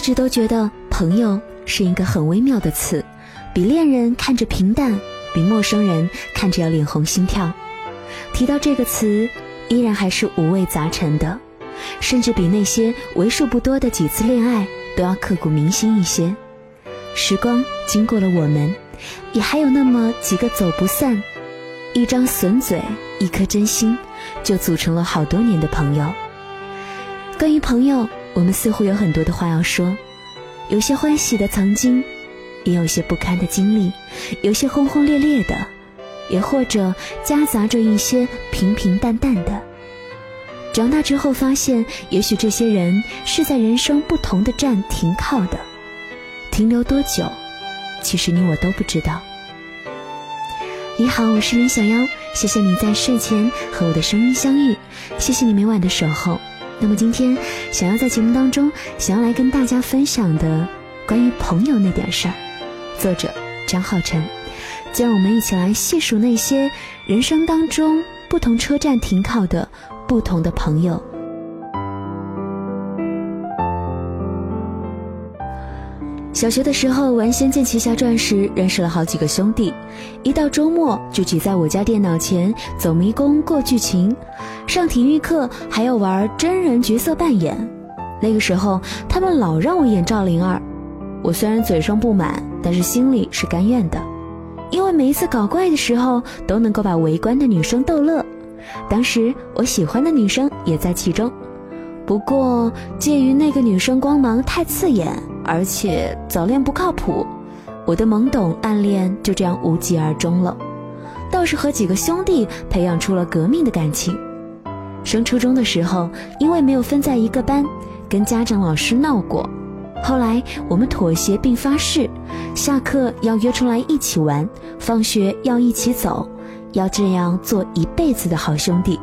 一直都觉得朋友是一个很微妙的词，比恋人看着平淡，比陌生人看着要脸红心跳。提到这个词，依然还是五味杂陈的，甚至比那些为数不多的几次恋爱都要刻骨铭心一些。时光经过了我们，也还有那么几个走不散，一张损嘴，一颗真心，就组成了好多年的朋友。关于朋友，我们似乎有很多的话要说，有些欢喜的曾经，也有些不堪的经历，有些轰轰烈烈的，也或者夹杂着一些平平淡淡的。长大之后发现，也许这些人是在人生不同的站停靠的。停留多久？其实你我都不知道。你好，我是林小妖，谢谢你在睡前和我的声音相遇，谢谢你每晚的守候。那么今天想要在节目当中想要来跟大家分享的关于朋友那点事儿，作者张浩辰，就让我们一起来细数那些人生当中不同车站停靠的不同的朋友。小学的时候玩《仙剑奇侠传》时，认识了好几个兄弟，一到周末就挤在我家电脑前走迷宫过剧情，上体育课还要玩真人角色扮演。那个时候他们老让我演赵灵儿，我虽然嘴上不满，但是心里是甘愿的，因为每一次搞怪的时候都能够把围观的女生逗乐。当时我喜欢的女生也在其中，不过介于那个女生光芒太刺眼。而且早恋不靠谱，我的懵懂暗恋就这样无疾而终了。倒是和几个兄弟培养出了革命的感情。升初中的时候，因为没有分在一个班，跟家长老师闹过。后来我们妥协并发誓，下课要约出来一起玩，放学要一起走，要这样做一辈子的好兄弟。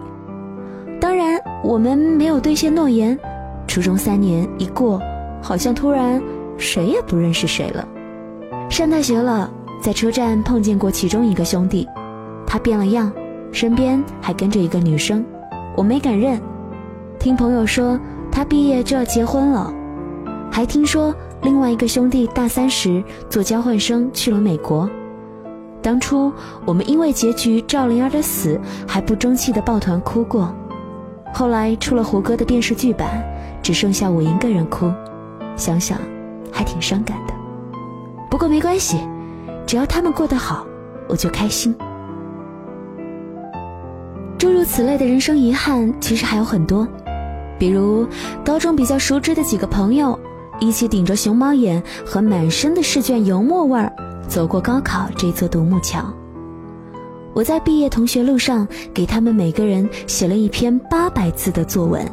我们没有兑现诺言。初中三年一过。好像突然谁也不认识谁了。上大学了，在车站碰见过其中一个兄弟，他变了样，身边还跟着一个女生，我没敢认。听朋友说他毕业就要结婚了，还听说另外一个兄弟大三时做交换生去了美国。当初我们因为结局赵灵儿的死还不争气的抱团哭过，后来出了胡歌的电视剧版，只剩下我一个人哭。想想，还挺伤感的。不过没关系，只要他们过得好，我就开心。诸如此类的人生遗憾，其实还有很多。比如高中比较熟知的几个朋友，一起顶着熊猫眼和满身的试卷油墨味儿，走过高考这座独木桥。我在毕业同学录上，给他们每个人写了一篇八百字的作文。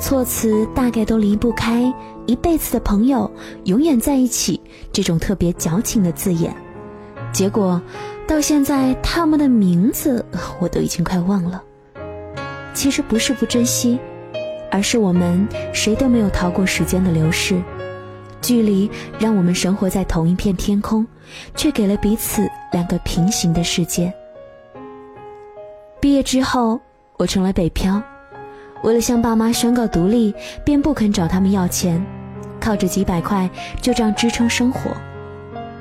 措辞大概都离不开“一辈子的朋友，永远在一起”这种特别矫情的字眼。结果，到现在他们的名字我都已经快忘了。其实不是不珍惜，而是我们谁都没有逃过时间的流逝。距离让我们生活在同一片天空，却给了彼此两个平行的世界。毕业之后，我成了北漂。为了向爸妈宣告独立，便不肯找他们要钱，靠着几百块就这样支撑生活。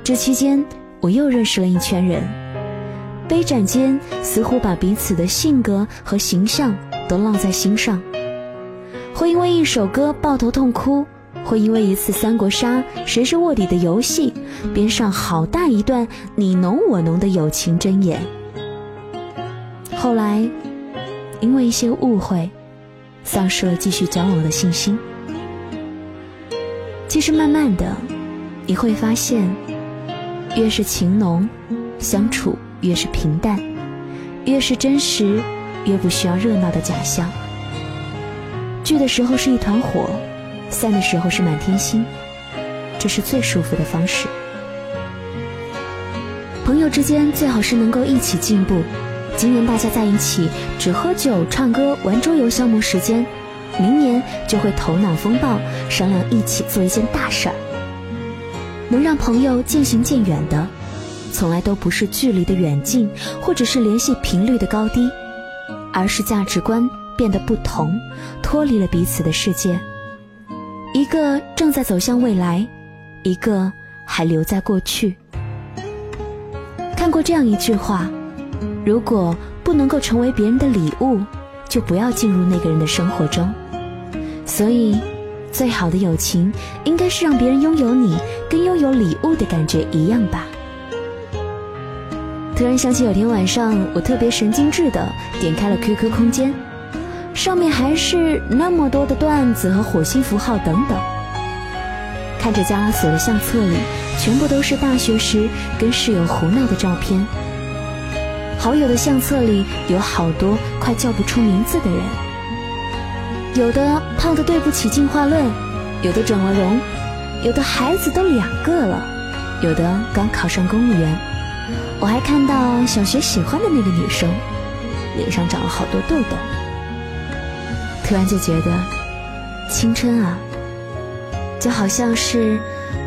这期间，我又认识了一圈人，杯盏间似乎把彼此的性格和形象都烙在心上。会因为一首歌抱头痛哭，会因为一次三国杀谁是卧底的游戏，编上好大一段你侬我侬的友情箴言。后来，因为一些误会。丧失了继续交往的信心。其实慢慢的，你会发现，越是情浓，相处越是平淡；越是真实，越不需要热闹的假象。聚的时候是一团火，散的时候是满天星，这是最舒服的方式。朋友之间最好是能够一起进步。今年大家在一起只喝酒、唱歌、玩桌游消磨时间，明年就会头脑风暴，商量一起做一件大事儿。能让朋友渐行渐远的，从来都不是距离的远近，或者是联系频率的高低，而是价值观变得不同，脱离了彼此的世界。一个正在走向未来，一个还留在过去。看过这样一句话：如果不能够成为别人的礼物，就不要进入那个人的生活中。所以，最好的友情应该是让别人拥有你，跟拥有礼物的感觉一样吧。突然想起有天晚上，我特别神经质的点开了 QQ 空间。上面还是那么多的段子和火星符号等等。看着加拉索的相册里，全部都是大学时跟室友胡闹的照片。好友的相册里有好多快叫不出名字的人，有的胖的对不起进化论，有的整了容，有的孩子都两个了，有的刚考上公务员。我还看到小学喜欢的那个女生，脸上长了好多痘痘。突然就觉得，青春啊，就好像是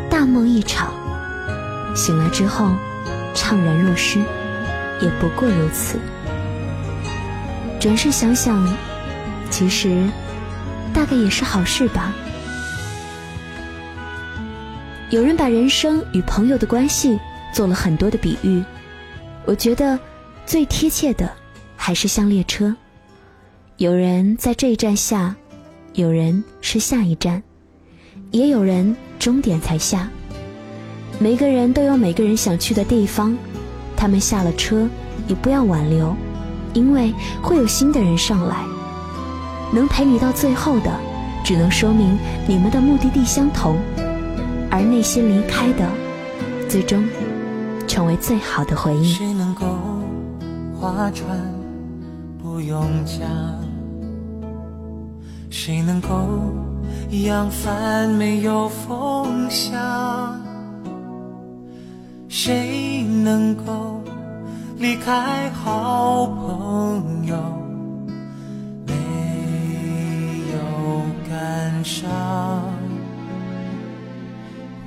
大梦一场，醒来之后怅然若失，也不过如此。转身想想，其实大概也是好事吧。有人把人生与朋友的关系做了很多的比喻，我觉得最贴切的还是像列车。有人在这一站下，有人是下一站，也有人终点才下。每个人都有每个人想去的地方，他们下了车也不要挽留，因为会有新的人上来。能陪你到最后的，只能说明你们的目的地相同，而那些离开的，最终成为最好的回忆。谁能够划船不用桨？谁能够扬帆没有风向？谁能够离开好朋友没有感伤？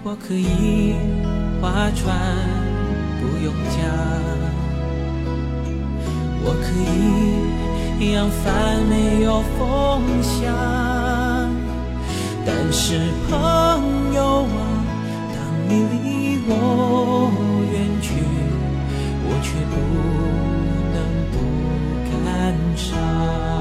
我可以划船不用桨，我可以。扬帆没有风向，但是朋友啊，当你离我远去，我也不能不感伤。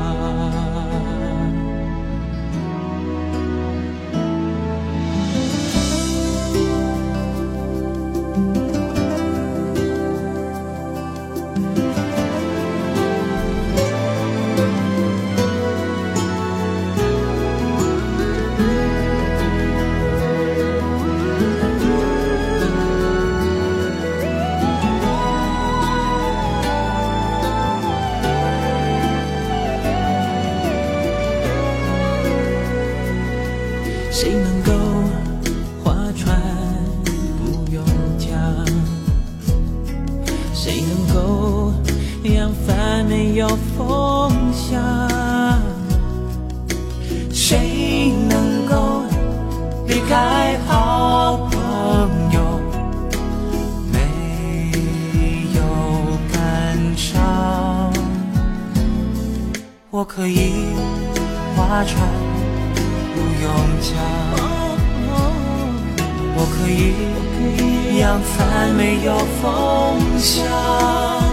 扬帆没有风向谁能够离开好朋友没有感伤我可以划船不用桨我可以扬帆没有风向。